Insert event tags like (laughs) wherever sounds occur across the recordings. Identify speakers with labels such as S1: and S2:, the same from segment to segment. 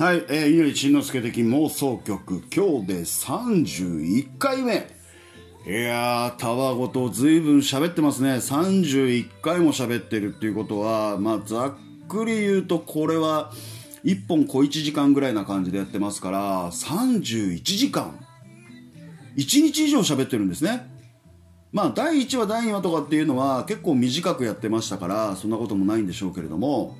S1: はい、えー、稲荷慎之介的妄想曲、今日で31回目。いやー、たわごとずいぶん喋ってますね。31回も喋ってるっていうことは、まあ、ざっくり言うと、これは、1本小1時間ぐらいな感じでやってますから、31時間。1日以上喋ってるんですね。まあ、第1話、第2話とかっていうのは結構短くやってましたから、そんなこともないんでしょうけれども、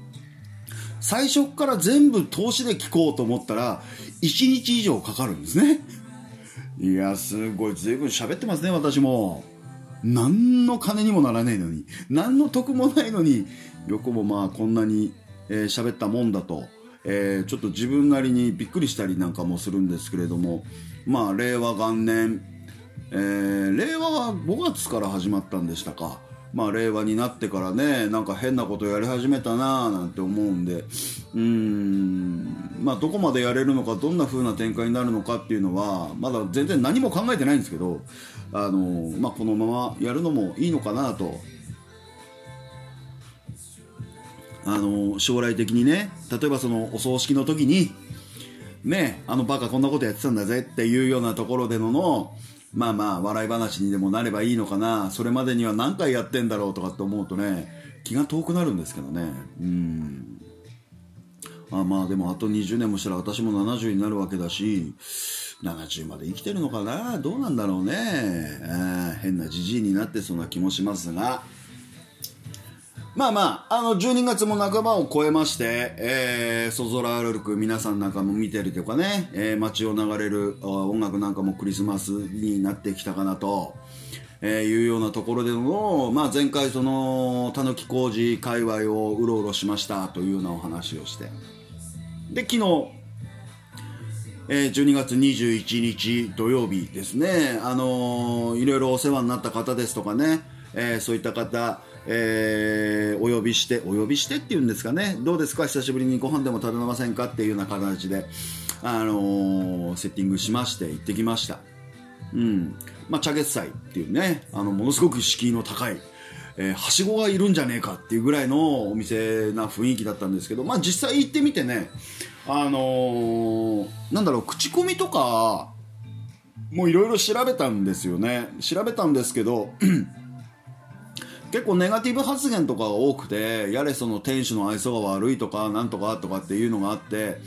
S1: 最初から全部投資で聞こうと思ったら、1日以上かかるんですね。いや、すごい、随分喋ってますね、私も。何の金にもならないのに、何の得もないのに、よくもまあこんなに喋、えー、ったもんだと、えー、ちょっと自分なりにびっくりしたりなんかもするんですけれども、まあ令和元年、えー、令和は5月から始まったんでしたか。まあ、令和になってからねなんか変なことやり始めたなーなんて思うんで。うん。まあどこまでやれるのかどんな風な展開になるのかっていうのはまだ全然何も考えてないんですけどあの、まあ、このままやるのもいいのかなと。あの将来的にね例えばそのお葬式の時にねあのバカこんなことやってたんだぜっていうようなところでののまあまあ笑い話にでもなればいいのかな。それまでには何回やってんだろうとかって思うとね気が遠くなるんですけどね。うん。あまあでもあと20年もしたら私も70になるわけだし70まで生きてるのかな。どうなんだろうね。変なじじいになってそうな気もしますが。まあまあ、あの、12月も半ばを超えまして、えー、そぞら歩く皆さんなんかも見てるとかね、えー、街を流れる音楽なんかもクリスマスになってきたかなと、えー、いうようなところでの、まあ前回その、たぬき工事界隈をうろうろしましたというようなお話をして、で、昨日、えー、12月21日土曜日ですね、あのー、いろいろお世話になった方ですとかね、えー、そういった方、えー、お呼びして、お呼びしてっていうんですかね、どうですか、久しぶりにご飯でも食べませんか？っていうような形で、あのー、セッティングしまして、行ってきました。うん。まあ、茶月祭っていうね、あの、ものすごく敷居の高い、えー、はしごがいるんじゃねえかっていうぐらいのお店な雰囲気だったんですけど、まあ、実際行ってみてね、あのー、なんだろう、口コミとか、もういろいろ調べたんですよね。調べたんですけど、結構ネガティブ発言とかが多くてやれその店主の愛想が悪いとかなんとかとかっていうのがあって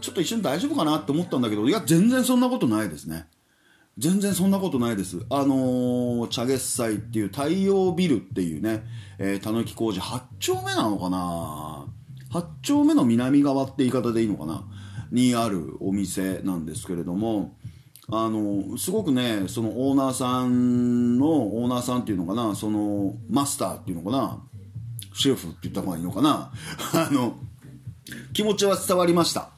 S1: ちょっと一瞬大丈夫かなって思ったんだけどいや全然そんなことないですね。全然そんなことないです。あのー、茶月祭っていう太陽ビルっていうねたぬき工事8丁目なのかな？8丁目の南側って言い方でいいのかな？にあるお店なんですけれどもあのすごくねそのオーナーさんのオーナーさんっていうのかなそのマスターっていうのかなシェフって言った方がいいのかな (laughs) あの気持ちは伝わりました。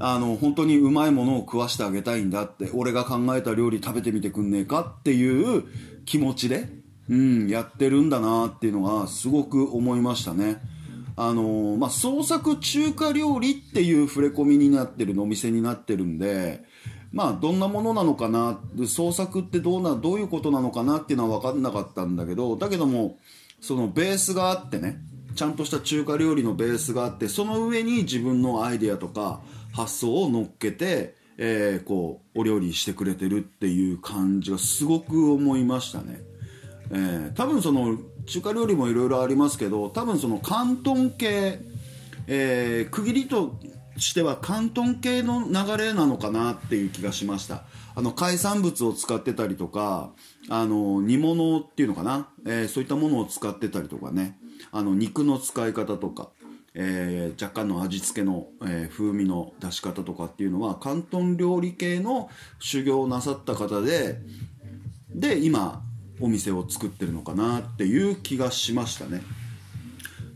S1: あの本当にうまいものを食わしてあげたいんだって俺が考えた料理食べてみてくんねえかっていう気持ちで、うん、やってるんだなっていうのがすごく思いましたね。あのまあ、創作中華料理っていう触れ込みになってるのお店になってるんでまあどんなものなのかな創作ってどうなどういうことなのかなっていうのは分かんなかったんだけどだけどもそのベースがあってねちゃんとした中華料理のベースがあってその上に自分のアイデアとか発想を乗っけて、えー、こうお料理してくれてるっていう感じがすごく思いましたね。えー、多分その中華料理もいろいろありますけど多分その広東系、えー、区切りとしては広東系の流れなのかなっていう気がしました。あの海産物を使ってたりとかあの煮物っていうのかな、えー、そういったものを使ってたりとかね。あの肉の使い方とか、えー、若干の味付けの、えー、風味の出し方とかっていうのは広東料理系の修行をなさった方でで今お店を作ってるのかなっていう気がしましたね。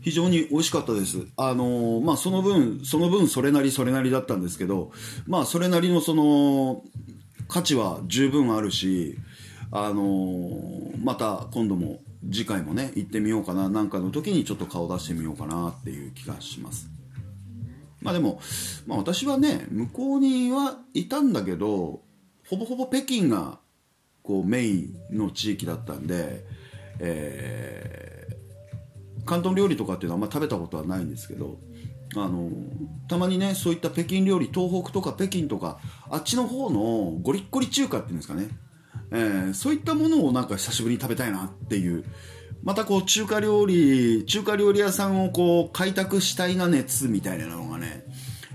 S1: 非常に美味しかったです。あの、まあ、その分、その分それなりそれなりだったんですけど、まあ、それなりのその、価値は十分あるし、あの、また今度も次回もね、行ってみようかな、なんかの時にちょっと顔出してみようかなっていう気がします。まあでも、まあ私はね、向こうにはいたんだけど、ほぼほぼ北京がこうメインの地域だったんで、えー、広東料理とかっていうのはあんま食べたことはないんですけどあのたまにねそういった北京料理東北とか北京とかあっちの方のゴリッゴリ中華っていうんですかね、えー、そういったものをなんか久しぶりに食べたいなっていうまたこう中華料理中華料理屋さんをこう開拓したいな熱みたいなのがね、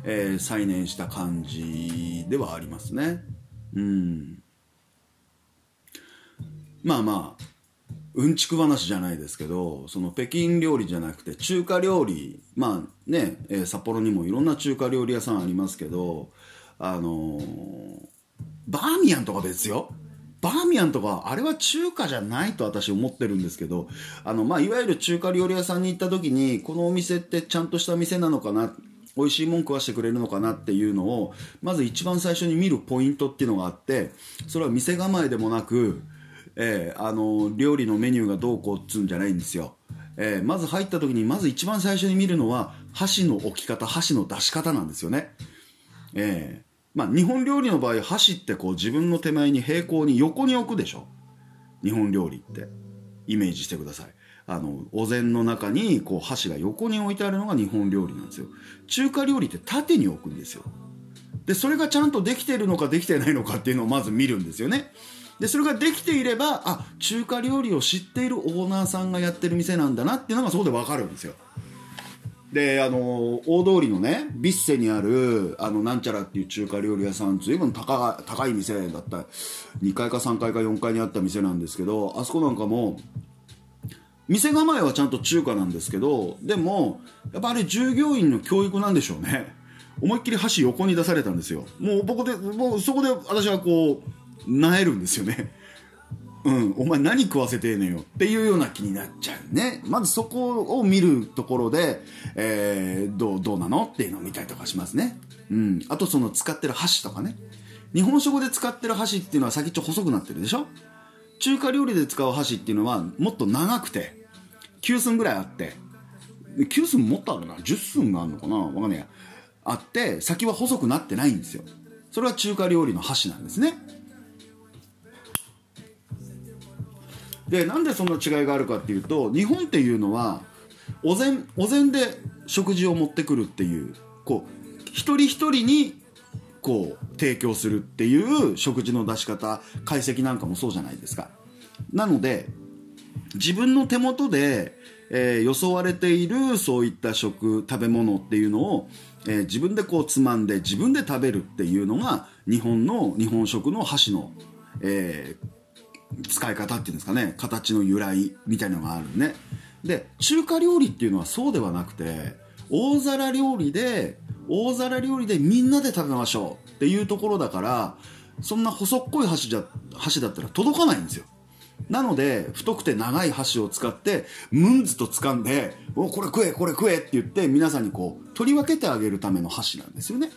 S1: えー、再燃した感じではありますねうんまあまあうんちく話じゃないですけどその北京料理じゃなくて中華料理。まあね、えー、札幌にもいろんな中華料理屋さんありますけどあのー、バーミヤンとかですよ。バーミヤンとかあれは中華じゃないと私思ってるんですけどあの、まあ、いわゆる中華料理屋さんに行った時にこのお店ってちゃんとした店なのかな美味しいもん食わしてくれるのかなっていうのをまず一番最初に見るポイントっていうのがあってそれは店構えでもなく、えー、あの料理のメニューがどうこうっつうんじゃないんですよ、えー、まず入った時にまず一番最初に見るのは箸の置き方箸の出し方なんですよね、えーまあ、日本料理の場合箸ってこう自分の手前に平行に横に置くでしょ。日本料理って。イメージしてください。あのお膳の中にこう箸が横に置いてあるのが日本料理なんですよ。中華料理って縦に置くんですよ。でそれがちゃんとできてるのかできてないのかっていうのをまず見るんですよね。でそれができていればあ中華料理を知っているオーナーさんがやってる店なんだなっていうのがそこで分かるんですよ。であの大通りのねビッセにあるあのなんちゃらっていう中華料理屋さん随分高高い店だった2階か3階か4階にあった店なんですけどあそこなんかも店構えはちゃんと中華なんですけどでもやっぱあれ従業員の教育なんでしょうね。思いっきり箸横に出されたんですよ。もう僕でもうそこで私はこうなえるんですよねうん、お前何食わせてんねんよっていうような気になっちゃうね。まずそこを見るところで、えー、どう、どうなのっていうのを見たりとかしますね。うん。あとその使ってる箸とかね。日本食で使ってる箸っていうのは先っちょ細くなってるでしょ？中華料理で使う箸っていうのはもっと長くて、9寸ぐらいあって、9寸もっとあるな？10寸があるのかな？わかんないや。あって、先は細くなってないんですよ。それは中華料理の箸なんですね。でなんでそんな違いがあるかっていうと日本っていうのはお膳お膳で食事を持ってくるっていうこう一人一人にこう提供するっていう食事の出し方解析なんかもそうじゃないですか。なので自分の手元で、えー、装われているそういった食食べ物っていうのを、えー、自分でこうつまんで自分で食べるっていうのが日本の日本食の箸の、えー、使い方っていうんですかね。形の由来みたいのがあるね。で中華料理っていうのはそうではなくて大皿料理で大皿料理でみんなで食べましょうっていうところだからそんな細っこい箸じゃ箸だったら届かないんですよ。なので太くて長い箸を使ってムンズと掴んで「おこれ食えこれ食え」って言って皆さんにこう取り分けてあげるための箸なんですよね。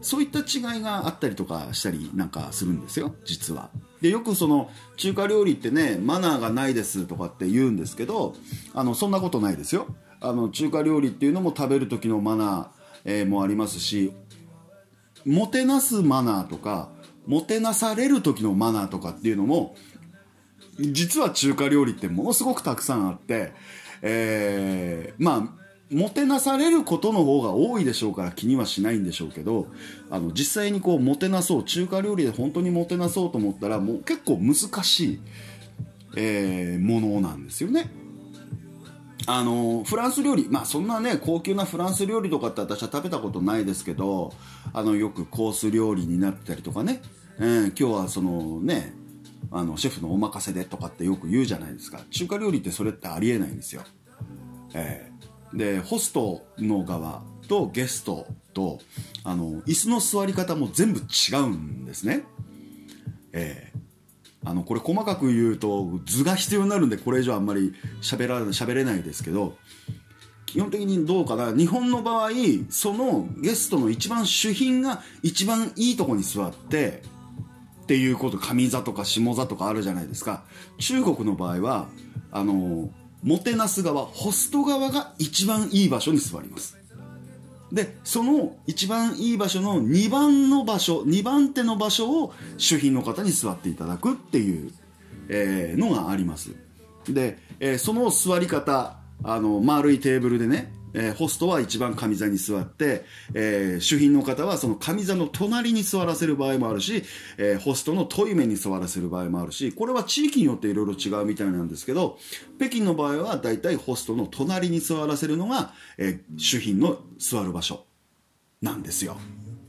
S1: そういった違いがあったりとかしたりなんかするんですよ実は。でよくその中華料理ってねマナーがないですとかって言うんですけどあのそんなことないですよ。あの中華料理っていうのも食べる時のマナー、えー、もありますしもてなすマナーとかもてなされる時のマナーとかっていうのも実は中華料理ってものすごくたくさんあって、えー、まあもてなされることの方が多いでしょうから気にはしないんでしょうけどあの実際にこうもてなそう中華料理で本当にもてなそうと思ったらもう結構難しい、えー、ものなんですよね。あのフランス料理まあそんなね高級なフランス料理とかって私は食べたことないですけどあのよくコース料理になったりとかね、えー、今日はそのねあのシェフのお任せでとかってよく言うじゃないですか中華料理ってそれってありえないんですよ。えーでホストの側とゲストとあの椅子の座り方も全部違うんですね。えー、あのこれ細かく言うと図が必要になるんでこれ以上あんまり喋ら喋れないですけど基本的にどうかな。日本の場合そのゲストの一番主賓が一番いいとこに座ってっていうこと上座とか下座とかあるじゃないですか。中国の場合はあのもてなす側ホスト側が一番いい場所に座ります。でその一番いい場所の2番の場所2番手の場所を主賓の方に座っていただくっていう、えー、のがあります。で、えー、その座り方あの丸いテーブルでねえー、ホストは一番上座に座って、えー、主賓の方はその上座の隣に座らせる場合もあるし、えー、ホストの遠い面に座らせる場合もあるし、これは地域によっていろいろ違うみたいなんですけど、北京の場合はだいたいホストの隣に座らせるのが、え主賓の座る場所なんですよ。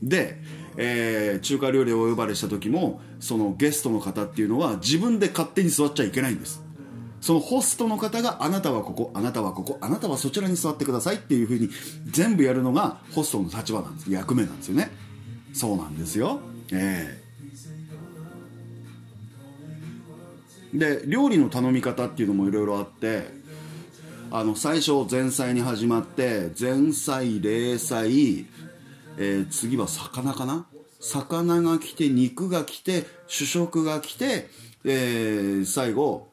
S1: で、えー、中華料理をお呼ばれした時もそのゲストの方っていうのは自分で勝手に座っちゃいけないんですそのホストの方があなたはここあなたはここあなたはそちらに座ってくださいっていうふうに全部やるのがホストの立場なんです。役目なんですよね。そうなんですよ。ええ。ー、で料理の頼み方っていうのもいろいろあってあの最初前菜に始まって前菜冷菜えー、次は魚かな？魚が来て肉が来て主食が来て、えー、最後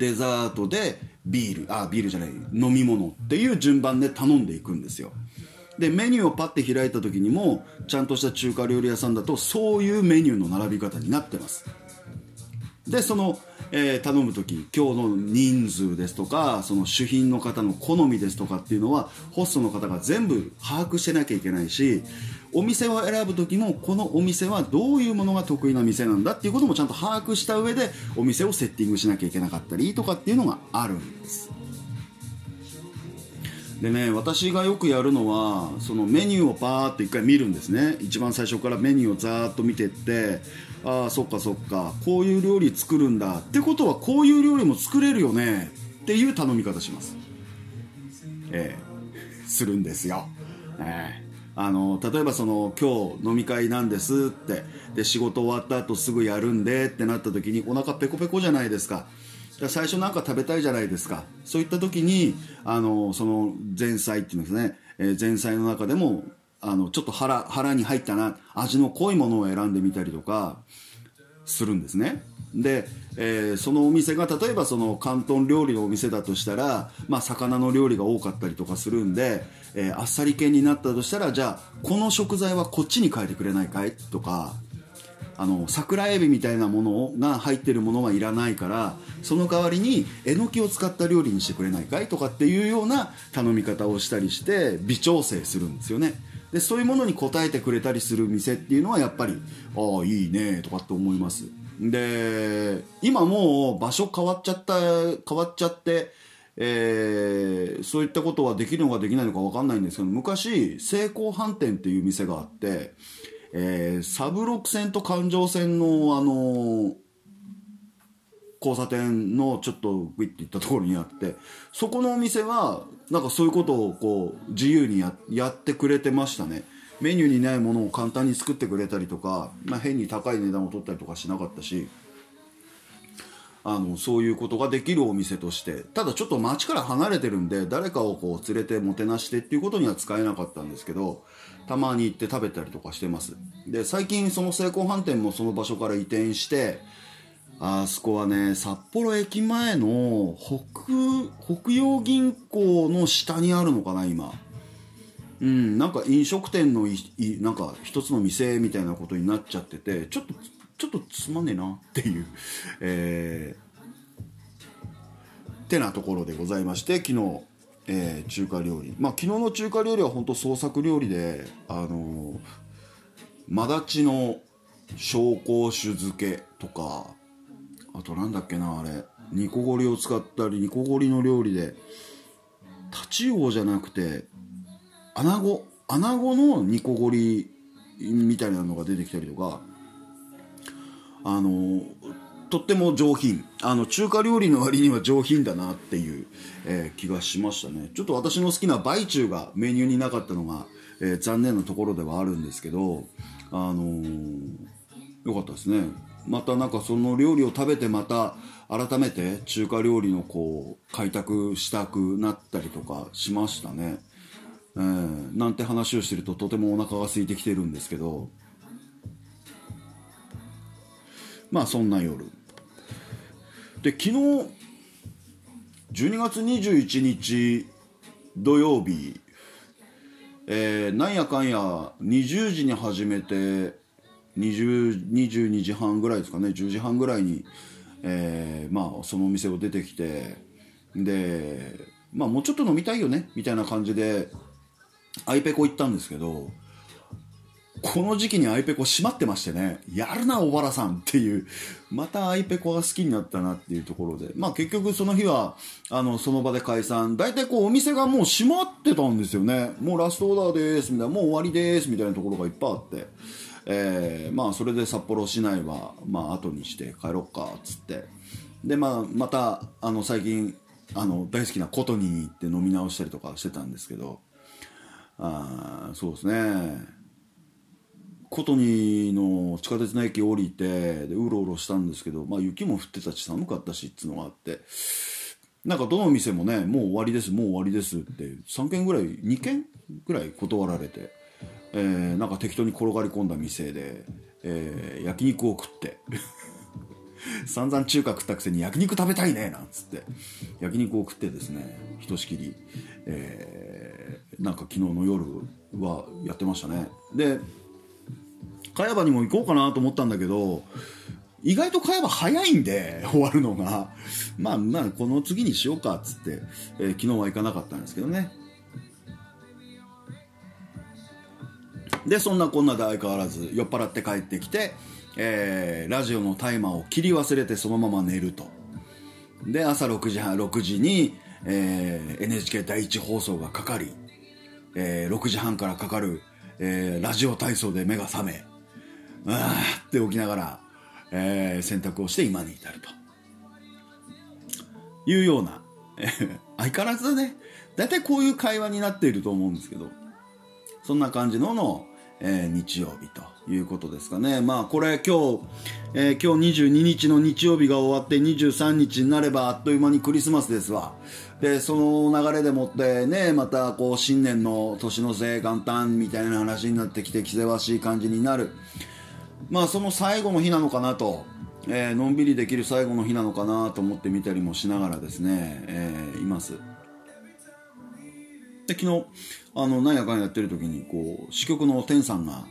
S1: デザートでビールあビールじゃない飲み物っていう順番で頼んでいくんですよ。でメニューをパッて開いた時にもちゃんとした中華料理屋さんだとそういうメニューの並び方になってます。でそのえー、頼む時今日の人数ですとかその主賓の方の好みですとかっていうのはホストの方が全部把握してなきゃいけないしお店を選ぶ時もこのお店はどういうものが得意な店なんだっていうこともちゃんと把握した上でお店をセッティングしなきゃいけなかったりとかっていうのがあるんです。でね私がよくやるのはそのメニューをパーッと一回見るんですね。一番最初からメニューをざーっと見てってああそっかそっかこういう料理作るんだってことはこういう料理も作れるよね。っていう頼み方します。ええ、するんですよ。ええ。あの例えばその今日飲み会なんですって。で仕事終わった後すぐやるんでってなった時にお腹ペコペコじゃないですか。最初なんか食べたいじゃないですか。そういった時にあのその前菜っていうんですね、えー、前菜の中でもあのちょっと腹腹に入ったな味の濃いものを選んでみたりとかするんですね。で、えー、そのお店が例えばその広東料理のお店だとしたら、まあ、魚の料理が多かったりとかするんで、えー、あっさり系になったとしたらじゃあこの食材はこっちに変えてくれないかい？とかあの桜エビみたいなものが入ってるものはいらないからその代わりにえのきを使った料理にしてくれないかい？とかっていうような頼み方をしたりして微調整するんですよね。でそういうものに応えてくれたりする店っていうのはやっぱりああいいねとかって思います。で今もう場所変わっちゃった変わっちゃってえー、そういったことはできるのかできないのか分かんないんですけど昔成功飯店っていう店があってえー、サブロク線と環状線の、あのー、交差点のちょっとグイッて行ったところにあってそこのお店はなんかそういうことをこう自由にややってくれてましたね。メニューにないものを簡単に作ってくれたりとか、まあ、変に高い値段を取ったりとかしなかったしあのそういうことができるお店としてただちょっと街から離れてるんで誰かをこう連れてもてなしてっていうことには使えなかったんですけどたまに行って食べたりとかしてます。で最近その成功飯店もその場所から移転してあそこはね札幌駅前の北北洋銀行の下にあるのかな今。うんなんか飲食店のいいなんか一つの店みたいなことになっちゃっててちょっとちょっとつまんねえなっていう (laughs) えー、てなところでございまして昨日えー、中華料理。まあ昨日の中華料理は本当創作料理であのー、マダチの紹興酒漬けとかあとなんだっけなあれ煮こごりを使ったり煮こごりの料理でタチウオじゃなくてアナゴアナゴの煮こごりみたいなのが出てきたりとかあのとっても上品。あの中華料理の割には上品だなっていう、えー、気がしましたね。ちょっと私の好きなバイチュウがメニューになかったのが、えー、残念なところではあるんですけどあのー、よかったですね。またなんかその料理を食べてまた改めて中華料理のこう開拓したくなったりとかしましたね、えー、なんて話をしてるととてもお腹が空いてきてるんですけど。まあそんな夜。で昨日12月21日土曜日、えー、なんやかんや20時に始めて20 22時半ぐらいですかね。10時半ぐらいに、えー、まあそのお店を出てきて。でまあもうちょっと飲みたいよねみたいな感じでアイペコ行ったんですけどこの時期にアイペコ閉まってましてね、やるな、小原さんっていう、またアイペコが好きになったなっていうところで、まあ結局その日は、あの、その場で解散。大体こうお店がもう閉まってたんですよね。もうラストオーダーです、みたいな、もう終わりです、みたいなところがいっぱいあって。えー、まあそれで札幌市内は、まあ後にして帰ろっか、つって。で、まあまた、あの最近、あの大好きなコトニーに行って飲み直したりとかしてたんですけど、あそうですね。コトニーの地下鉄の駅降りてでうろうろしたんですけど、まあ、雪も降ってたし寒かったしっつうのがあってなんかどの店もねもう終わりですもう終わりですって3軒ぐらい2軒ぐらい断られて、えー、なんか適当に転がり込んだ店で、えー、焼肉を食って (laughs) 散々中華食ったくせに焼肉食べたいねなんつって焼肉を食ってですねひとしきり、えー、なんか昨日の夜はやってましたねで茅場にも行こうかなと思ったんだけど、意外と茅場早いんで、終わるのが。まあ、まあ、この次にしようか、っつって、えー、昨日は行かなかったんですけどね。で、そんなこんなで相変わらず酔っ払って帰ってきて、えー、ラジオのタイマーを切り忘れてそのまま寝ると。で、朝6時半、6時に、えー、NHK 第一放送がかかり、えー、6時半からかかる、えー、ラジオ体操で目が覚め、あーって起きながら、えー、洗濯をして今に至ると。いうような、え、相変わらずだね、大体こういう会話になっていると思うんですけど、そんな感じのの、えー、日曜日ということですかね。まあこれ今日、えー、今日22日の日曜日が終わって23日になればあっという間にクリスマスですわ。で、その流れでもってね、またこう新年の年の瀬元旦みたいな話になってきて、気ぜわしい感じになる。まあその最後の日なのかなと、えー、のんびりできる最後の日なのかなと思って見たりもしながらですね、えー、います。で昨日あの何やかんやってる時にこう支局の天さんが、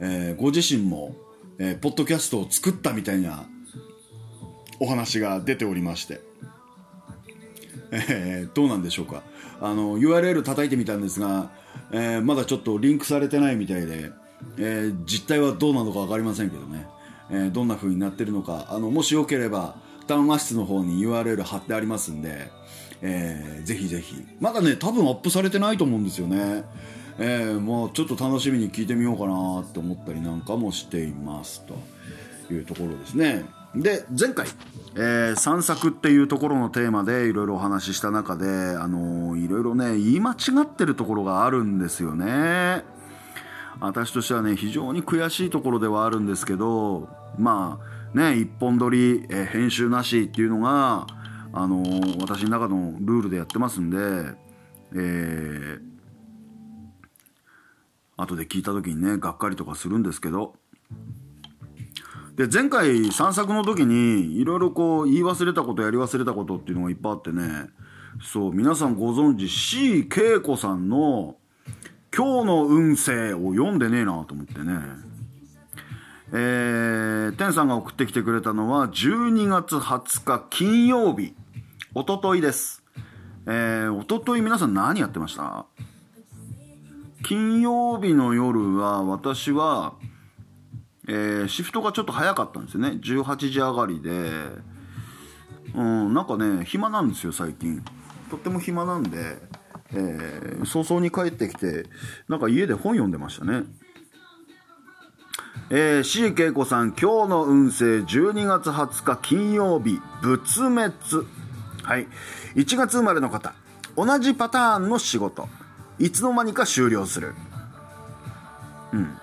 S1: えー、ご自身も、えー、ポッドキャストを作ったみたいなお話が出ておりまして、えー、どうなんでしょうか。あの URL 叩いてみたんですが、えー、まだちょっとリンクされてないみたいでえー、実態はどうなのか分かりませんけどね、えー、どんな風になってるのか。あのもしよければ談話室の方に URL 貼ってありますんで、えー、ぜひぜひ。まだね多分アップされてないと思うんですよね。えー、もうちょっと楽しみに聞いてみようかなって思ったりなんかもしていますと。いうところですね。で前回、えー、散策っていうところのテーマでいろいろお話しした中であの、いろいろね言い間違ってるところがあるんですよね。私としてはね非常に悔しいところではあるんですけどまあね一本撮り、えー、編集なしっていうのがあのー、私の中のルールでやってますんでえー、後で聞いた時にねがっかりとかするんですけどで前回散策の時にいろいろこう言い忘れたことやり忘れたことっていうのがいっぱいあってねそう皆さんご存知 C 恵子さんの今日の運勢を読んでねえなと思ってね。えー、天さんが送ってきてくれたのは12月20日金曜日、おとといです。えー、おととい皆さん何やってました？金曜日の夜は私は、えー、シフトがちょっと早かったんですよね。18時上がりで、うん、なんかね、暇なんですよ、最近。とっても暇なんで、えー、早々に帰ってきて、なんか家で本読んでましたね。えー、C 恵子さん、今日の運勢12月20日金曜日、仏滅。はい。1月生まれの方、同じパターンの仕事。いつの間にか終了する。うん。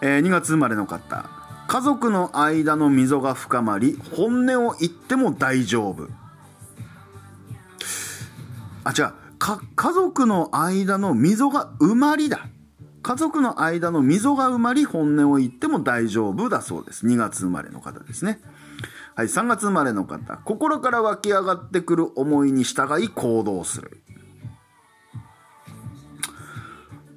S1: えー、2月生まれの方、家族の間の溝が深まり、本音を言っても大丈夫。あ、違う。か、家族の間の溝が埋まりだ。家族の間の溝が埋まり、本音を言っても大丈夫だそうです。2月生まれの方ですね。はい、3月生まれの方。心から湧き上がってくる思いに従い行動する。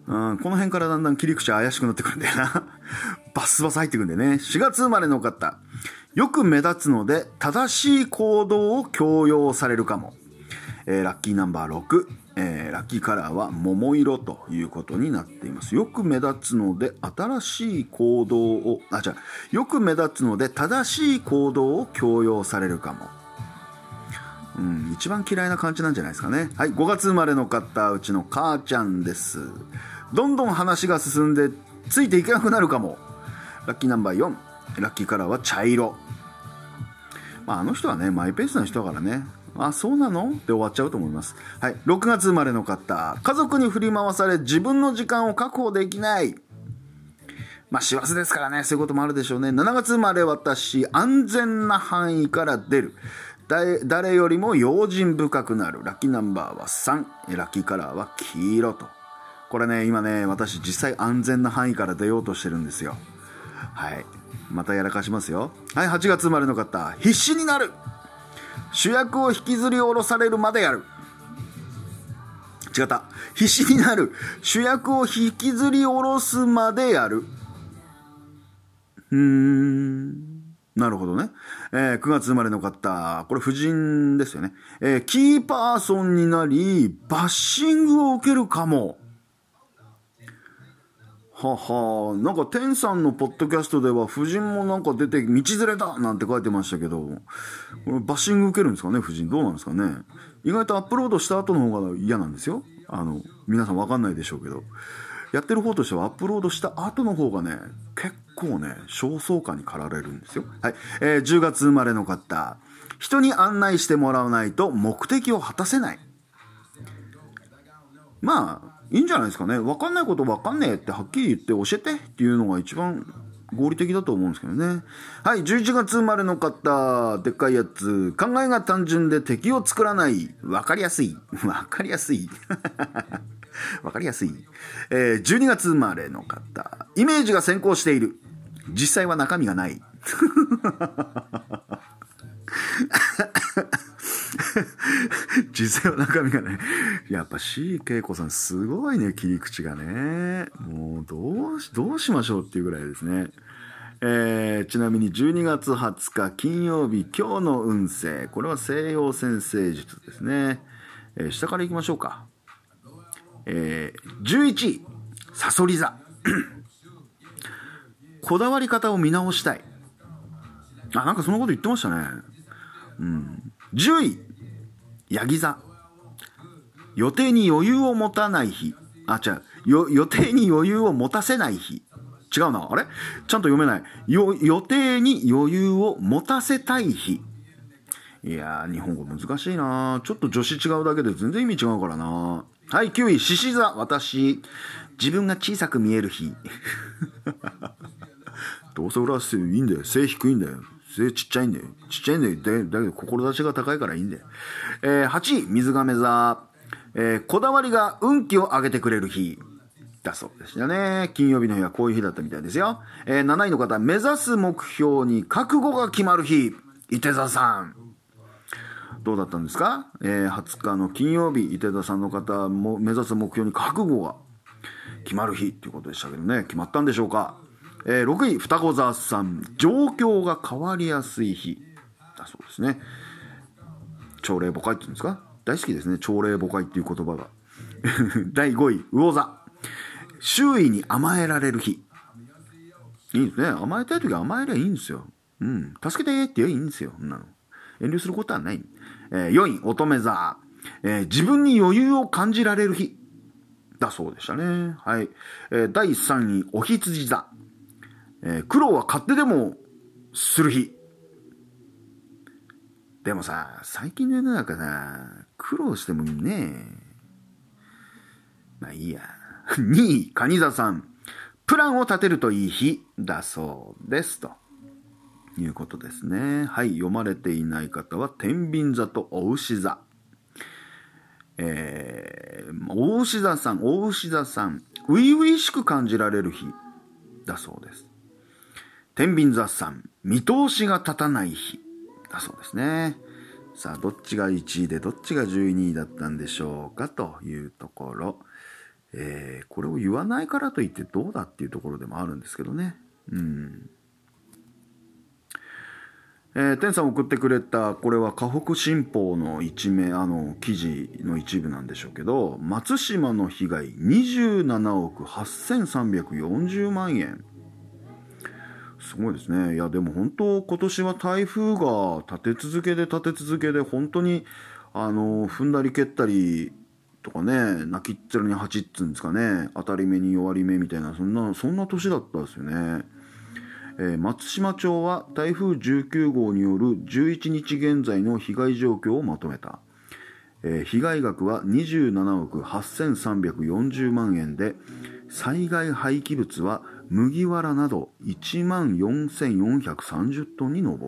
S1: うん、この辺からだんだん切り口怪しくなってくるんだよな。(laughs) バスバス入ってくるんだよね。4月生まれの方。よく目立つので、正しい行動を強要されるかも。えー、ラッキーナンバー6、えー、ラッキーカラーは桃色ということになっています。よく目立つので新しい行動を、あ、じゃよく目立つので正しい行動を強要されるかも。うん、一番嫌いな感じなんじゃないですかね。はい、5月生まれの方、うちの母ちゃんです。どんどん話が進んで、ついていけなくなるかも。ラッキーナンバー4、ラッキーカラーは茶色。まあ、あの人はね、マイペースな人だからね、あ、そうなの？って終わっちゃうと思います。はい。6月生まれの方。家族に振り回され自分の時間を確保できない。まあ、師走ですからね、そういうこともあるでしょうね。7月生まれ私、安全な範囲から出る。誰よりも用心深くなる。ラッキーナンバーは3。ラッキーカラーは黄色と。これね、今ね、私実際安全な範囲から出ようとしてるんですよ。はい。またやらかしますよ。はい、8月生まれの方。必死になる主役を引きずり下ろされるまでやる。違った。必死になる。主役を引きずり下ろすまでやる。うーん。なるほどね。えー、9月生まれの方、これ婦人ですよね。えー、キーパーソンになり、バッシングを受けるかも。はは。なんか天さんのポッドキャストでは夫人もなんか出て道連れだなんて書いてましたけどこれバッシング受けるんですかね夫人。どうなんですかね。意外とアップロードした後の方が嫌なんですよ。あの皆さん分かんないでしょうけど。やってる方としてはアップロードした後の方がね結構ね焦燥感に駆られるんですよ。はい、えー、10月生まれの方。人に案内してもらわないと目的を果たせない。まあいいんじゃないですかね。わかんないことわかんねえってはっきり言って教えてっていうのが一番合理的だと思うんですけどね。はい、11月生まれの方、でっかいやつ。考えが単純で敵を作らない。わかりやすい。わかりやすい。(laughs) わかりやすい。えー、12月生まれの方。イメージが先行している。実際は中身がない。(laughs) (laughs) 実際は中身がね、やっぱ C 恵子さんすごいね、切り口がね。もうどうし、どうしましょうっていうぐらいですね。えー、ちなみに12月20日金曜日今日の運勢。これは西洋先生術ですね。えー、下から行きましょうか。えー、11位、サソリ座。(clears throat) こだわり方を見直したい。あ、なんかそんなこと言ってましたね。うん。10位、ヤギ座。予定に余裕を持たない日。あ、違う。予定に余裕を持たせない日。違うな。あれ？ちゃんと読めない。よ予定に余裕を持たせたい日。いやー、日本語難しいなちょっと助詞違うだけで全然意味違うからなはい、9位、獅子座。私。自分が小さく見える日。(laughs) どうせ俺はいいんだよ。背低いんだよ。ちっちゃいんだよ。ちっちゃいんだよ。だけど、志が高いからいいんだよ。えー、8位、水亀座。えー、こだわりが運気を上げてくれる日。だそうでしたね。金曜日の日はこういう日だったみたいですよ。えー、7位の方、目指す目標に覚悟が決まる日。伊手座さん。どうだったんですか？えー、20日の金曜日、伊手座さんの方も目指す目標に覚悟が決まる日っていうことでしたけどね。決まったんでしょうか？えー、6位、双子座さん、状況が変わりやすい日。だそうですね。朝礼母会って言うんですか？大好きですね。朝礼母会っていう言葉が。(laughs) 第5位、魚座。周囲に甘えられる日。いいですね。甘えたい時は甘えりゃいいんですよ。うん。助けてって言えばいいんですよ。そんなの。遠慮することはない。えー、4位、乙女座。えー、自分に余裕を感じられる日。だそうでしたね。はい。えー、第3位、お羊座。えー、苦労は勝手でもする日。でもさ、最近の世の中さ、苦労してもいいねまあいいや。2位、カニ座さん。プランを立てるといい日だそうです。ということですね。はい、読まれていない方は、天秤座とお牛座。えー、お牛座さん、お牛座さん、初々しく感じられる日だそうです。天秤座さん、見通しが立たない日。だそうですね。さあ、どっちが1位でどっちが12位だったんでしょうかというところ。えー、これを言わないからといってどうだっていうところでもあるんですけどね。うん。えー、天さん送ってくれたこれは河北新報の一面あの記事の一部なんでしょうけど松島の被害27億8340万円すごいですね。いやでも本当今年は台風が立て続けで立て続けで本当にあの踏んだり蹴ったりとかね泣きっ面に蜂っつうんですかね。当たり目に弱り目みたいなそんなそんな年だったですよね。えー、松島町は台風19号による11日現在の被害状況をまとめた、えー、被害額は27億8340万円で災害廃棄物は麦わらなど1万4430トンに上る。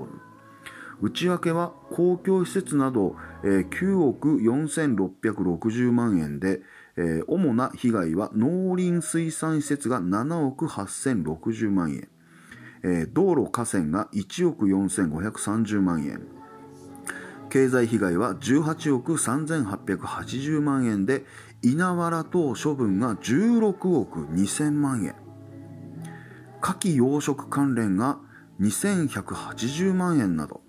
S1: 内訳は公共施設など、えー、9億4660万円で、えー、主な被害は農林水産施設が7億8060万円。えー、道路河川が1億4530万円。経済被害は18億3880万円で稲わら等処分が16億2000万円。牡蠣養殖関連が2180万円など、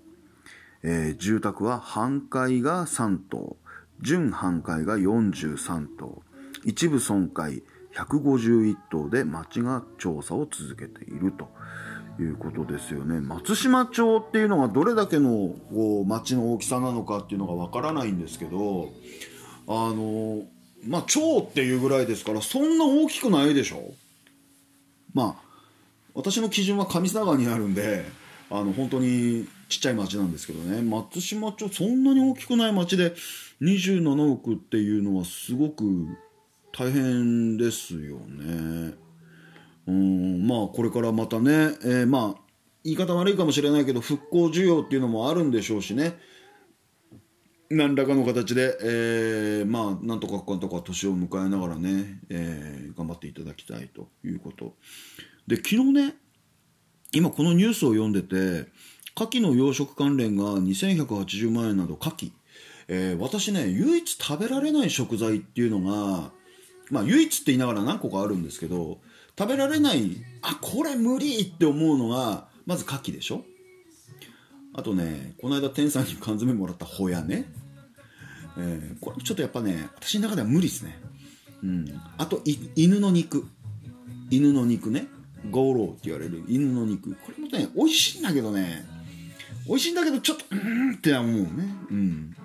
S1: えー、住宅は半壊が3棟準半壊が43棟。一部損壊151棟で町が調査を続けていると。いうことですよね。松島町っていうのがどれだけのこう町の大きさなのかっていうのがわからないんですけどあのまあ町っていうぐらいですからそんな大きくないでしょ？まあ私の基準は上砂川にあるんであの本当にちっちゃい町なんですけどね。松島町そんなに大きくない町で27億っていうのはすごく大変ですよね。うんまあこれからまたね、えー、まあ言い方悪いかもしれないけど復興需要っていうのもあるんでしょうしね。何らかの形で、えー、まあなんとかかんとか年を迎えながらね、えー、頑張っていただきたいということ。で昨日ね今このニュースを読んでて牡蠣の養殖関連が2180万円など牡蠣、えー、私ね唯一食べられない食材っていうのがまあ唯一って言いながら何個かあるんですけど食べられないあこれ無理って思うのがまず牡蠣でしょ。あとねこの間天さんに缶詰もらったホヤね、えー、これちょっとやっぱね私の中では無理ですね。うん。あと犬の肉。犬の肉ね。ゴーローって言われる犬の肉。これもね美味しいんだけどね。美味しいんだけどちょっとうんって思うね。うん。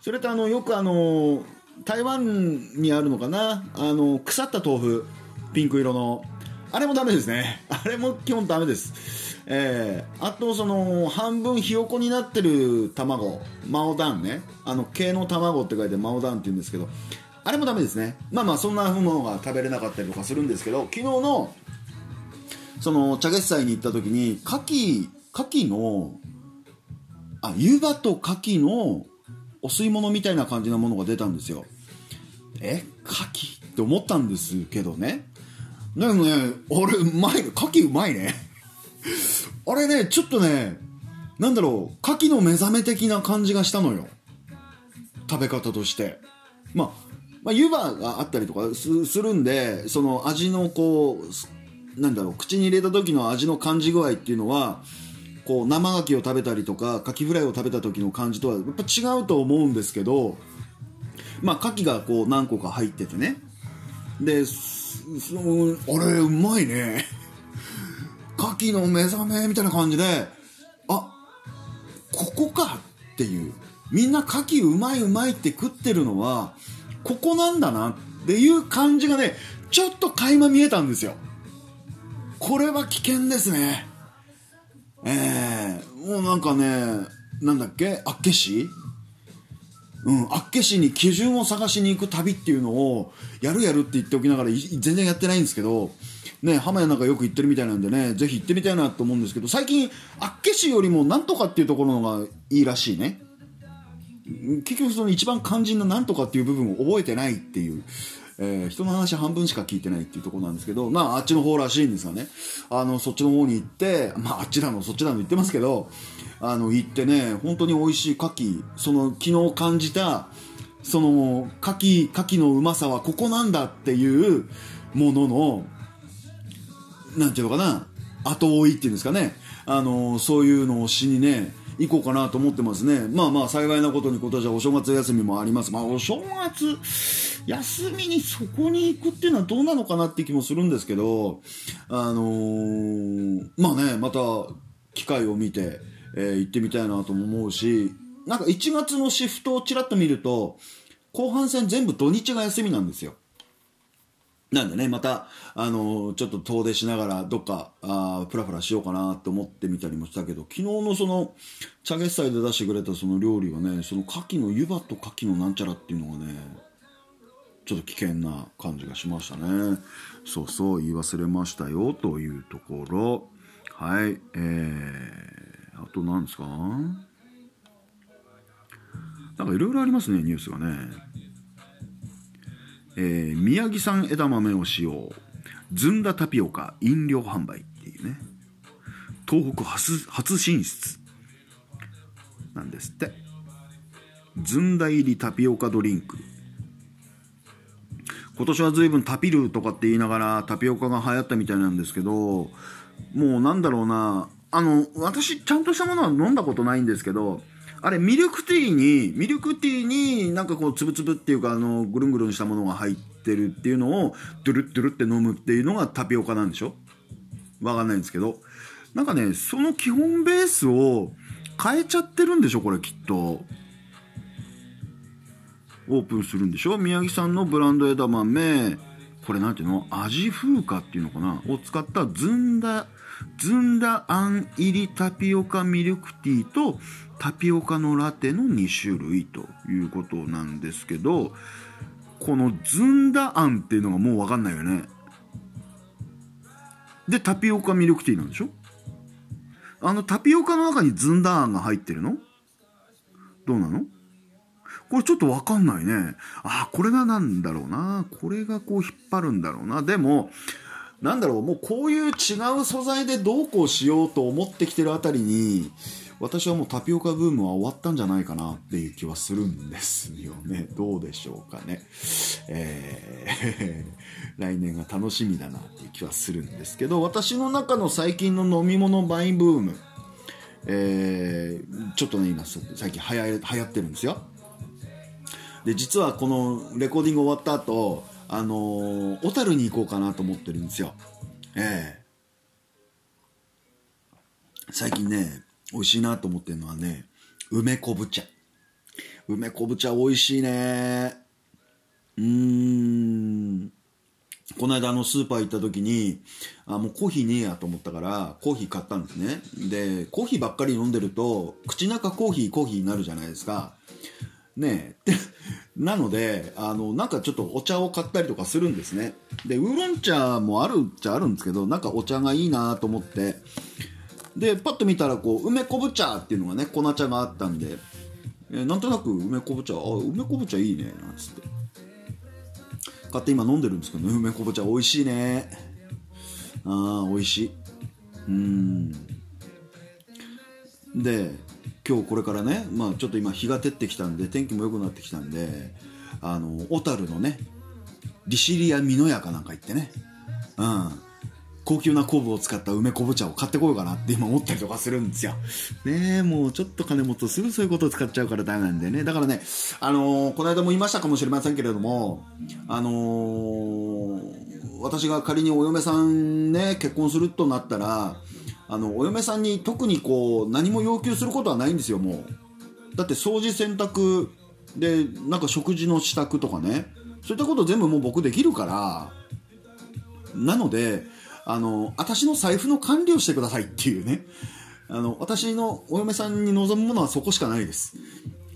S1: それとあのよくあの台湾にあるのかな？あの腐った豆腐。ピンク色の。あれもダメですね。あれも基本ダメです。えー、あとその半分ひよこになってる卵。マオダンね。あの毛の卵って書いてマオダンって言うんですけど。あれもダメですね。まあまあそんなものが食べれなかったりとかするんですけど昨日のその茶月祭に行った時に牡蠣牡蠣のあ湯葉と牡蠣のお吸い物みたいな感じのものが出たんですよえ牡蠣って思ったんですけどねでもね、あれ、うまい。牡蠣うまいね。(laughs) あれね、ちょっとね、なんだろう、牡蠣の目覚め的な感じがしたのよ。食べ方として。まあ、まあ、湯葉があったりとかするんで、その味のこう、なんだろう、口に入れた時の味の感じ具合っていうのは、こう、生牡蠣を食べたりとか、カキフライを食べた時の感じとはやっぱ違うと思うんですけど、まあ、牡蠣がこう何個か入っててね。でその、あれうまいね。牡蠣の目覚めみたいな感じであここかっていう。みんな牡蠣うまいうまいって食ってるのはここなんだなっていう感じがねちょっと垣間見えたんですよ。これは危険ですね。ええー、もうなんかねなんだっけ？あっけしうん、厚岸に基準を探しに行く旅っていうのをやるやるって言っておきながら全然やってないんですけど、ね、浜屋なんかよく行ってるみたいなんでねぜひ行ってみたいなと思うんですけど最近厚岸よりもなんとかっていうところのがいいらしいね。結局その一番肝心ななんとかっていう部分を覚えてないっていう、えー、人の話半分しか聞いてないっていうところなんですけどまああっちの方らしいんですがね。あのそっちの方に行ってまああっちだのそっちだの言ってますけどあの行ってね本当に美味しい牡蠣その昨日感じたその牡蠣牡蠣のうまさはここなんだっていうもののなんていうのかな後追いっていうんですかね。あのそういうのをしにね行こうかなと思ってますね。まあまあ幸いなことに今年はお正月休みもあります。まあお正月休みにそこに行くっていうのはどうなのかなって気もするんですけど、あのー、まあね、また機会を見て、えー、行ってみたいなとも思うし、なんか1月のシフトをちらっと見ると、後半戦全部土日が休みなんですよ。なんでね、また、あのー、ちょっと遠出しながら、どっか、あプラプラしようかなって思ってみたりもしたけど、昨日のその、茶月祭で出してくれたその料理がね、その牡蠣の湯葉と牡蠣のなんちゃらっていうのがね、ちょっと危険な感じがしましたね。そうそう、言い忘れましたよ、というところ。はい、えー、あと何ですか？なんかいろいろありますね、ニュースがね。えー、宮城産枝豆を使用。ずんだタピオカ飲料販売っていうね。東北初初進出なんですって。ずんだ入りタピオカドリンク。今年は随分タピルとかって言いながらタピオカが流行ったみたいなんですけどもうなんだろうな。あの私ちゃんとしたものは飲んだことないんですけどあれミルクティーにミルクティーになんかこうつぶつぶっていうかあのぐるんぐるんしたものが入ってるっていうのをドゥルッドゥルって飲むっていうのがタピオカなんでしょ？わかんないんですけど。なんかねその基本ベースを変えちゃってるんでしょ？これきっと。オープンするんでしょ？宮城産のブランド枝豆。これなんていうの？味風化っていうのかな？を使ったずんだずんだあん入りタピオカミルクティーとタピオカのラテの2種類ということなんですけどこのずんだあんっていうのがもう分かんないよねでタピオカミルクティーなんでしょ？あのタピオカの中にずんだあんが入ってるの？どうなの？これちょっとわかんないね。あ、これがなんだろうな。これがこう引っ張るんだろうな。でも、なんだろう、もうこういう違う素材でどうこうしようと思ってきてるあたりに、私はもうタピオカブームは終わったんじゃないかなっていう気はするんですよね。どうでしょうかね。えー、(laughs) 来年が楽しみだなっていう気はするんですけど、私の中の最近の飲み物バインブーム、えー、ちょっとね、今最近流行ってるんですよ。で、実はこのレコーディング終わった後、あのー、小樽に行こうかなと思ってるんですよ。ええー、最近ね、美味しいなと思ってるのはね、梅昆布茶。梅昆布茶美味しいね。うーん。この間あのスーパー行った時に、あ、もうコーヒーねえやと思ったから、コーヒー買ったんですね。で、コーヒーばっかり飲んでると、口中コーヒーコーヒーになるじゃないですか。ねえ。(laughs) なので、あの、なんかちょっとお茶を買ったりとかするんですね。で、ウーロン茶もあるっちゃあるんですけど、なんかお茶がいいなと思って、でパッと見たらこう梅昆布茶っていうのがね粉茶があったんで、え、なんとなく梅昆布茶あ梅昆布茶いいねなんつって。買って今飲んでるんですけどね梅昆布茶美味しいね。ああ美味しい。うん。で今日これからねまあちょっと今日が照ってきたんで天気も良くなってきたんであの小樽のね利尻屋美濃屋かなんか行ってねうん高級な昆布を使った梅昆布茶を買ってこようかなって今思ったりとかするんですよ。ねえ、もうちょっと金持つとすぐそういうことを使っちゃうからダメなんでね。だからね、あのー、この間も言いましたかもしれませんけれども、あのー、私が仮にお嫁さんね、結婚するとなったら、あの、お嫁さんに特にこう、何も要求することはないんですよ、もう。だって掃除洗濯で、なんか食事の支度とかね、そういったこと全部もう僕できるから、なので、あの、私の財布の管理をしてくださいっていうね。あの、私のお嫁さんに望むものはそこしかないです。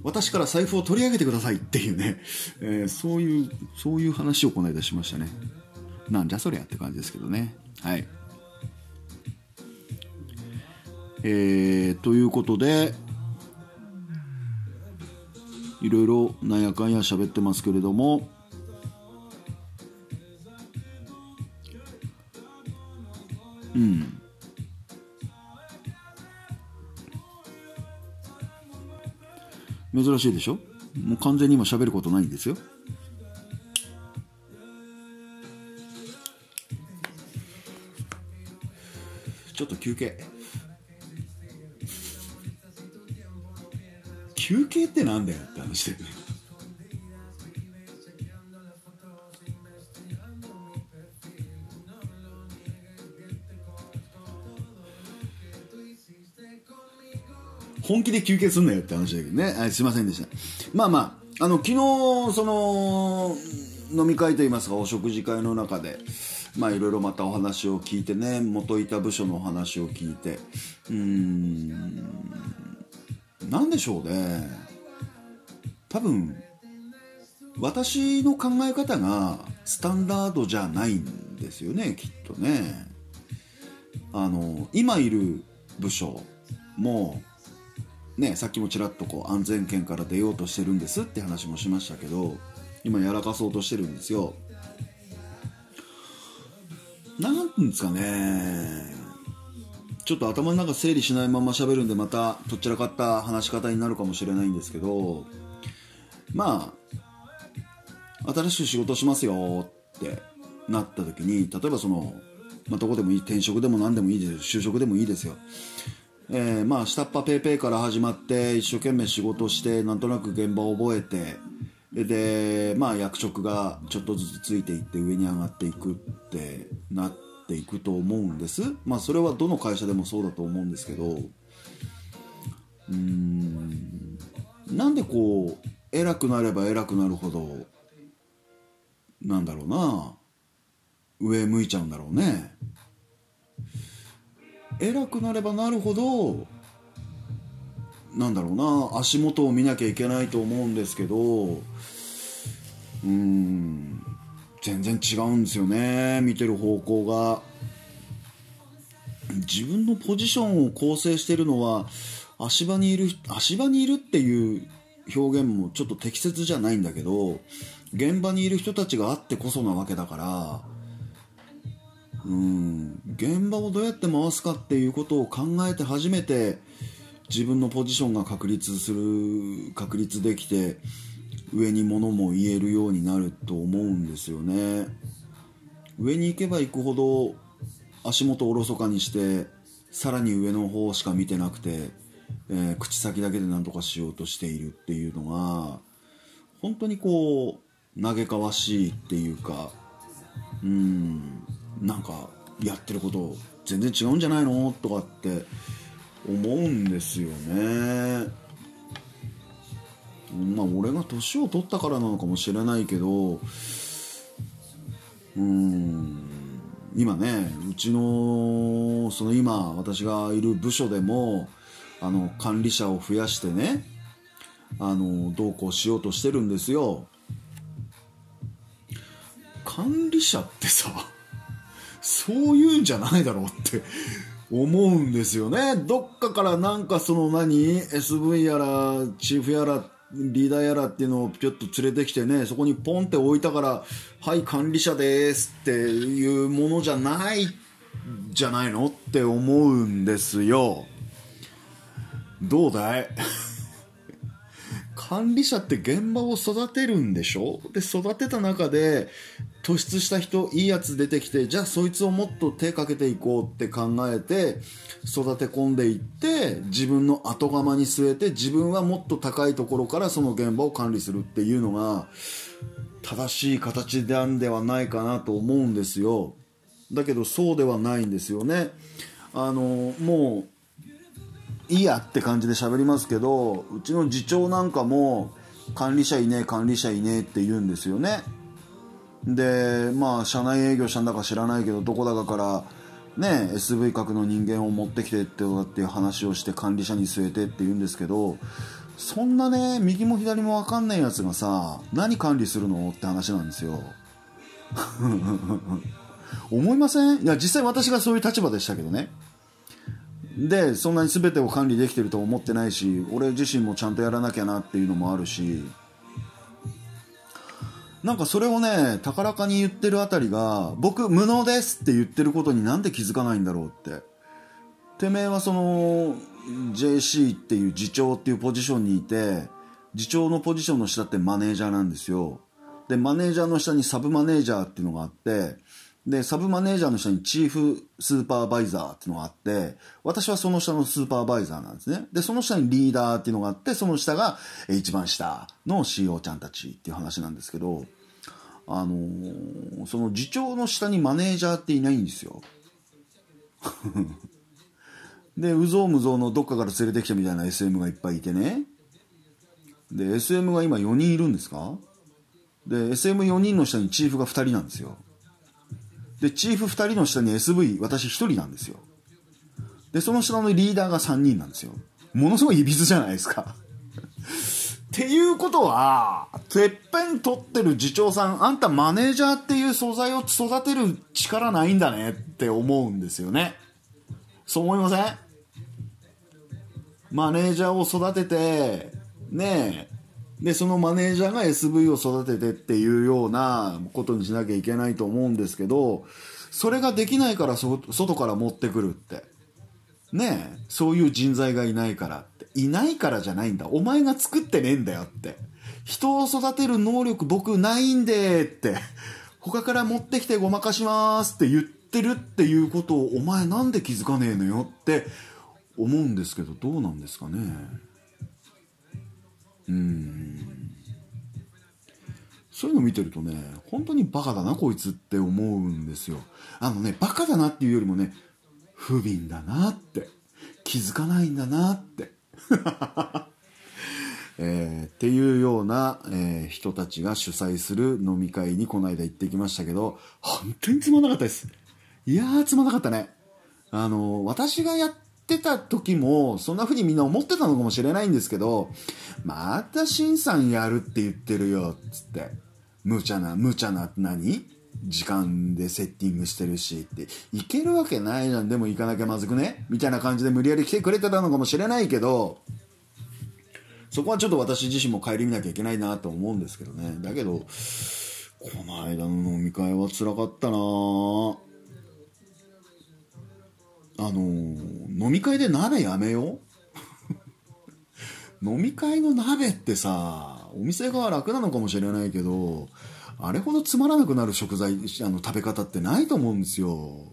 S1: 私から財布を取り上げてくださいっていうね、えー、そういう、そういう話をこの間しましたね。なんじゃそりゃって感じですけどね。はい。えー、ということで、いろいろなんやかんや喋ってますけれども、うん。珍しいでしょ？もう完全に今喋ることないんですよ。ちょっと休憩。休憩ってなんだよって話だよね本気で休憩すんなよって話だけどね。はい、すいませんでした。まあまあ、あの、昨日、その、飲み会といいますか、お食事会の中で、まあいろいろまたお話を聞いてね、元いた部署のお話を聞いて、うーん、なんでしょうね。多分、私の考え方がスタンダードじゃないんですよね、きっとね。あの、今いる部署も、ね、さっきもちらっとこう安全圏から出ようとしてるんですって話もしましたけど今やらかそうとしてるんですよなんですかねちょっと頭の中整理しないまま喋るんでまたどちらかった話し方になるかもしれないんですけどまあ新しく仕事しますよってなった時に例えばその、まあ、どこでもいい転職でも何でもいいです就職でもいいですよ。えー、まあ下っ端ペーペーから始まって一生懸命仕事してなんとなく現場を覚えてでまあ役職がちょっとずつついていって上に上がっていくってなっていくと思うんです。まあそれはどの会社でもそうだと思うんですけど。うーん。なんでこう偉くなれば偉くなるほどなんだろうな。上向いちゃうんだろうね。偉くなればなるほどなんだろうな。足元を見なきゃいけないと思うんですけど。うん。全然違うんですよね。見てる方向が。自分のポジションを構成してるのは足場にいる足場にいるっていう表現もちょっと適切じゃないんだけど現場にいる人たちがあってこそなわけだから。うん。現場をどうやって回すかっていうことを考えて初めて自分のポジションが確立する確立できて上に物も言えるようになると思うんですよね。上に行けば行くほど足元おろそかにしてさらに上の方しか見てなくて、えー、口先だけで何とかしようとしているっていうのが本当にこう嘆かわしいっていうかうんなんかやってること全然違うんじゃないの？とかって思うんですよね。まあ俺が年を取ったからなのかもしれないけどうん今ねうちのその今私がいる部署でもあの管理者を増やしてねあのどうこうしようとしてるんですよ管理者ってさそういうんじゃないだろうって思うんですよね。どっかからなんかその何 ?SV やら、チーフやらっ、リーダーやらっていうのをぴょっと連れてきてね、そこにポンって置いたから、はい、管理者ですっていうものじゃないじゃないの？って思うんですよ。どうだい？管理者って現場を育てるんでしょ？で、育てた中で、突出した人、いいやつ出てきて、じゃあそいつをもっと手かけていこうって考えて、育て込んでいって、自分の後釜に据えて、自分はもっと高いところからその現場を管理するっていうのが、正しい形なんではないかなと思うんですよ。だけどそうではないんですよね。あの、もう、いいやって感じで喋りますけどうちの次長なんかも管理者いねえ管理者いねえって言うんですよね。でまあ社内営業したんだか知らないけどどこだかからね SV 格の人間を持ってきてってっていう話をして管理者に据えてって言うんですけどそんなね右も左も分かんないやつがさ何管理するのって話なんですよ。(laughs) 思いません？いや実際私がそういう立場でしたけどね。でそんなに全てを管理できてると思ってないし俺自身もちゃんとやらなきゃなっていうのもあるし。なんかそれをね高らかに言ってるあたりが僕無能ですって言ってることになんで気づかないんだろうって。てめえはその JC っていう次長っていうポジションにいて次長のポジションの下ってマネージャーなんですよ。でマネージャーの下にサブマネージャーっていうのがあってで、サブマネージャーの下にチーフスーパーバイザーっていうのがあって、私はその下のスーパーバイザーなんですね。で、その下にリーダーっていうのがあって、その下が一番下の CO ちゃんたちっていう話なんですけど、あのー、その次長の下にマネージャーっていないんですよ。(laughs) で、うぞうむぞうのどっかから連れてきたみたいな SM がいっぱいいてね。で、SM が今4人いるんですか？で、SM4 人の下にチーフが2人なんですよ。で、チーフ2人の下に SV、私1人なんですよ。で、その下のリーダーが3人なんですよ。ものすごいいびつじゃないですか。っていうことは、てっぺん取ってる次長さん、あんたマネージャーっていう素材を育てる力ないんだねって思うんですよね。そう思いません？マネージャーを育てて、ねえ、で、そのマネージャーが SV を育ててっていうようなことにしなきゃいけないと思うんですけど、それができないから外から持ってくるって。ねえ、そういう人材がいないからって。いないからじゃないんだ。お前が作ってねえんだよって。人を育てる能力僕ないんでって。他から持ってきてごまかしますって言ってるっていうことをお前なんで気づかねえのよって思うんですけどどうなんですかね。うん。そういうの見てるとね本当にバカだなこいつって思うんですよ。あのねバカだなっていうよりもね不憫だなって気づかないんだなって。(laughs) えー、っていうような、えー、人たちが主催する飲み会にこの間行ってきましたけど本当につまんなかったです。いやーつまんなかったね。あの私がやっってた時も、そんな風にみんな思ってたのかもしれないんですけど、またシンさんやるって言ってるよ、つって。無茶な、無茶な、何？時間でセッティングしてるしって、いけるわけないじゃん、でも行かなきゃまずくね？みたいな感じで無理やり来てくれてたのかもしれないけど、そこはちょっと私自身も顧みなきゃいけないなと思うんですけどね。だけど、この間の飲み会は辛かったなぁ。あの飲み会で鍋やめよう？(laughs) 飲み会の鍋ってさお店側楽なのかもしれないけどあれほどつまらなくなる食材あの食べ方ってないと思うんですよ。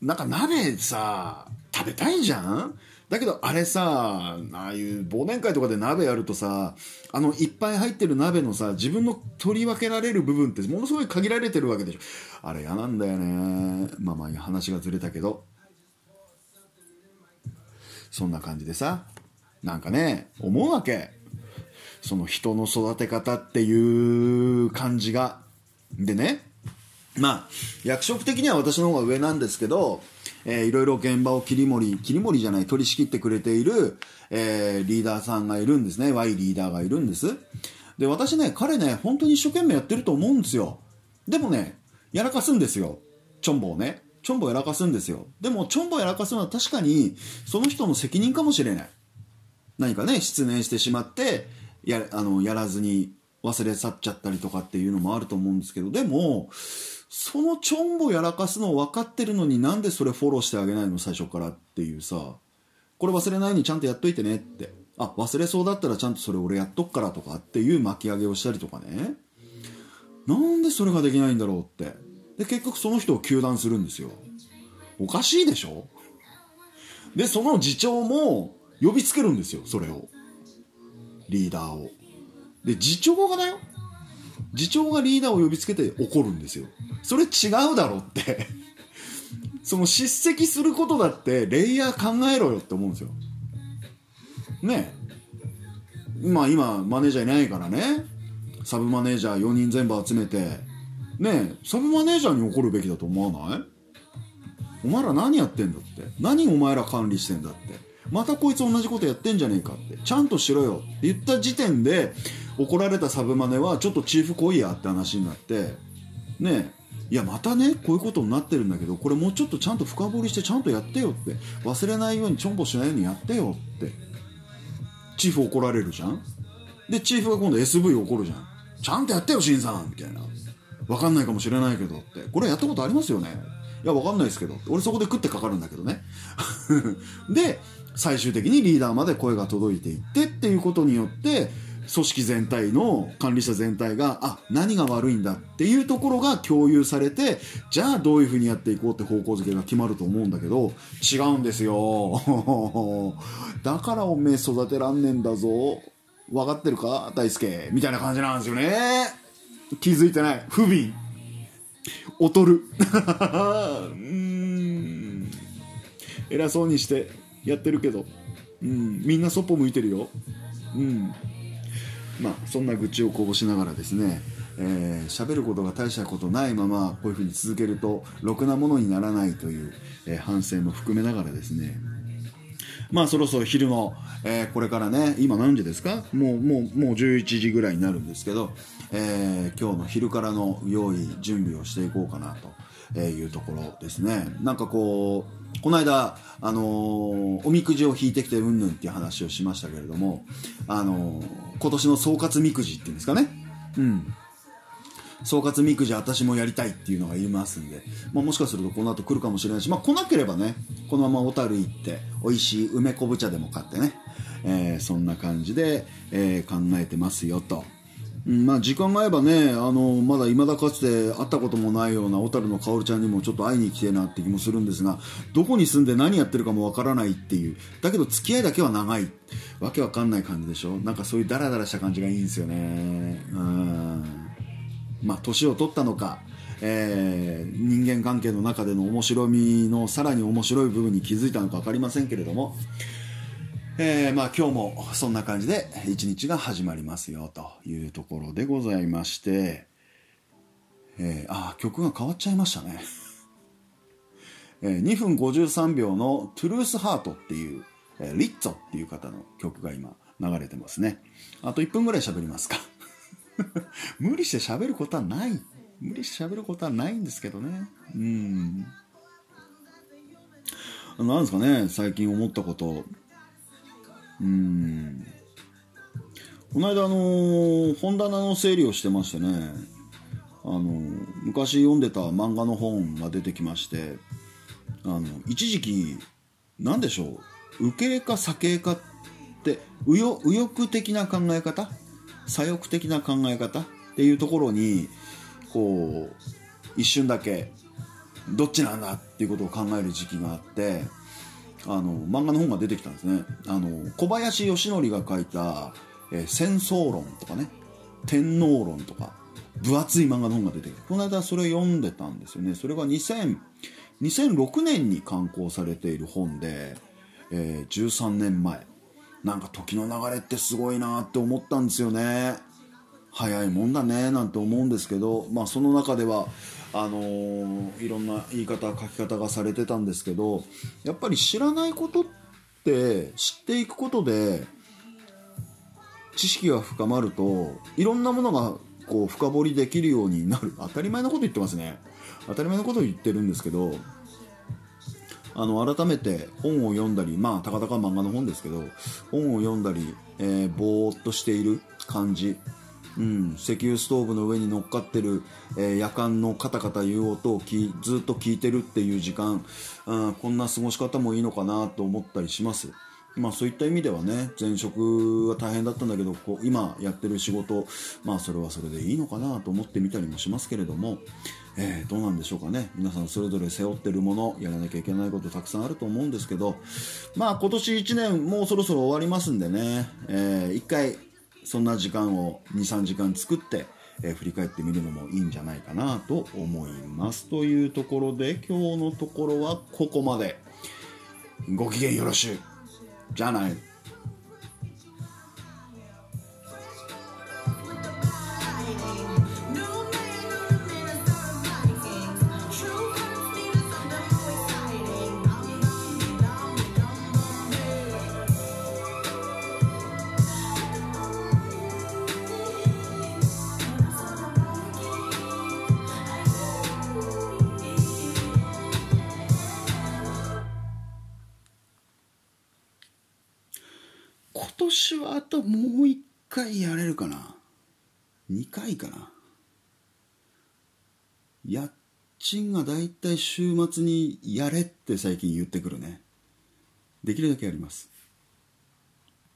S1: なんか鍋さ食べたいじゃん？だけどあれさ、ああいう忘年会とかで鍋やるとさ、あのいっぱい入ってる鍋のさ、自分の取り分けられる部分ってものすごい限られてるわけでしょ。あれ嫌なんだよね。まあまあ話がずれたけど。そんな感じでさ、なんかね、思うわけ。その人の育て方っていう感じが。でね、まあ、役職的には私の方が上なんですけど、えー、いろいろ現場を切り盛り、切り盛りじゃない、取り仕切ってくれている、えー、リーダーさんがいるんですね。Y リーダーがいるんです。で、私ね、彼ね、本当に一生懸命やってると思うんですよ。でもね、やらかすんですよ。チョンボをね。チョンボやらかすんですよ。でも、チョンボやらかすのは確かに、その人の責任かもしれない。何かね、失念してしまって、や、あの、やらずに忘れ去っちゃったりとかっていうのもあると思うんですけど、でも、そのちょんぼやらかすの分かってるのになんでそれフォローしてあげないの？最初からっていうさ。これ忘れないようにちゃんとやっといてねって。あ忘れそうだったらちゃんとそれ俺やっとくからとかっていう巻き上げをしたりとかね。なんでそれができないんだろうって。で結局その人を糾弾するんですよ。おかしいでしょ？でその次長も呼びつけるんですよそれを。リーダーを。で次長がだよ。次長がリーダーを呼びつけて怒るんですよ。それ違うだろって (laughs) その叱責することだってレイヤー考えろよって思うんですよ。ねえ。まあ今マネージャーいないからね。サブマネージャー4人全部集めて。ねえ、サブマネージャーに怒るべきだと思わない？お前ら何やってんだって。何お前ら管理してんだって。またこいつ同じことやってんじゃねえかって。ちゃんとしろよって言った時点で、怒られたサブマネはちょっとチーフ来いやって話になってねいやまたねこういうことになってるんだけどこれもうちょっとちゃんと深掘りしてちゃんとやってよって忘れないようにちょんぼしないようにやってよってチーフ怒られるじゃん。でチーフが今度 SV 怒るじゃん。ちゃんとやってよ新さんみたいな。分かんないかもしれないけどって。これやったことありますよね？いや分かんないですけど俺そこで食ってかかるんだけどね。(laughs) で最終的にリーダーまで声が届いていってっていうことによって組織全体の管理者全体があ何が悪いんだっていうところが共有されてじゃあどういうふうにやっていこうって方向づけが決まると思うんだけど違うんですよ。(laughs) だからおめえ育てらんねんだぞ。分かってるか？大輔。みたいな感じなんですよね。気づいてない。不憫。劣る。(laughs) うん。偉そうにしてやってるけど、うん、みんなそっぽ向いてるよ。うん。まあそんな愚痴をこぼしながらですねえー、喋ることが大したことないままこういうふうに続けるとろくなものにならないという、えー、反省も含めながらですね。まあそろそろ昼の、えー、これからね今何時ですか？もうもうもう11時ぐらいになるんですけど、えー、今日の昼からの用意準備をしていこうかなというところですね。なんかこうこの間、あのー、おみくじを引いてきてうんぬんっていう話をしましたけれども、あのー、今年の総括みくじっていうんですかね。うん。総括みくじ私もやりたいっていうのがいますんで、まあ、もしかするとこの後来るかもしれないし、まあ、来なければね、このまま小樽行って、美味しい梅昆布茶でも買ってね、えー、そんな感じで、えー、考えてますよと。まあ、時間が合えばね、あの、まだ未だかつて会ったこともないような小樽の薫ちゃんにもちょっと会いに来てえなって気もするんですが、どこに住んで何やってるかもわからないっていう。だけど付き合いだけは長い。わけわかんない感じでしょ？なんかそういうダラダラした感じがいいんですよね。うん。まあ、年を取ったのか、えー、人間関係の中での面白みのさらに面白い部分に気づいたのか分かりませんけれども、えー、まあ今日もそんな感じで一日が始まりますよというところでございまして、えー、あ曲が変わっちゃいましたね。えー、2分53秒のトゥルースハートっていう、えー、リッツォっていう方の曲が今流れてますね。あと1分ぐらい喋りますか。(laughs) 無理して喋ることはない。無理して喋ることはないんですけどね。うん。なんですかね、最近思ったこと。うん。この間あのー、本棚の整理をしてましてね。あのー、昔読んでた漫画の本が出てきましてあの一時期何でしょう。受けか左形かって右翼的な考え方？左翼的な考え方？っていうところにこう一瞬だけどっちなんだっていうことを考える時期があってあの漫画の本が出てきたんですね。あの小林義則が書いた、えー、戦争論とかね天皇論とか分厚い漫画の本が出てきてこの間それ読んでたんですよね。それが2000 2006年に刊行されている本で、えー、13年前。なんか時の流れってすごいなって思ったんですよね。早いもんだねなんて思うんですけどまあその中ではあのー、いろんな言い方書き方がされてたんですけどやっぱり知らないことって知っていくことで知識が深まるといろんなものがこう深掘りできるようになる。当たり前のこと言ってますね。当たり前のこと言ってるんですけどあの改めて本を読んだりまあたかたか漫画の本ですけど本を読んだり、えー、ぼーっとしている感じ。うん、石油ストーブの上に乗っかってる、えー、夜間のカタカタ言う音をきずっと聞いてるっていう時間、うん、こんな過ごし方もいいのかなと思ったりします。まあそういった意味ではね、前職は大変だったんだけど、こう今やってる仕事、まあそれはそれでいいのかなと思ってみたりもしますけれども、えー、どうなんでしょうかね。皆さんそれぞれ背負ってるもの、やらなきゃいけないことたくさんあると思うんですけど、まあ今年1年もうそろそろ終わりますんでね、えー、一回そんな時間を23時間作って、えー、振り返ってみるのもいいんじゃないかなと思います。というところで今日のところはここまで。ご機嫌よろしゅう。じゃない。あともう一回やれるかな。2回かな。家賃がだいたい週末にやれって最近言ってくるね。できるだけやります。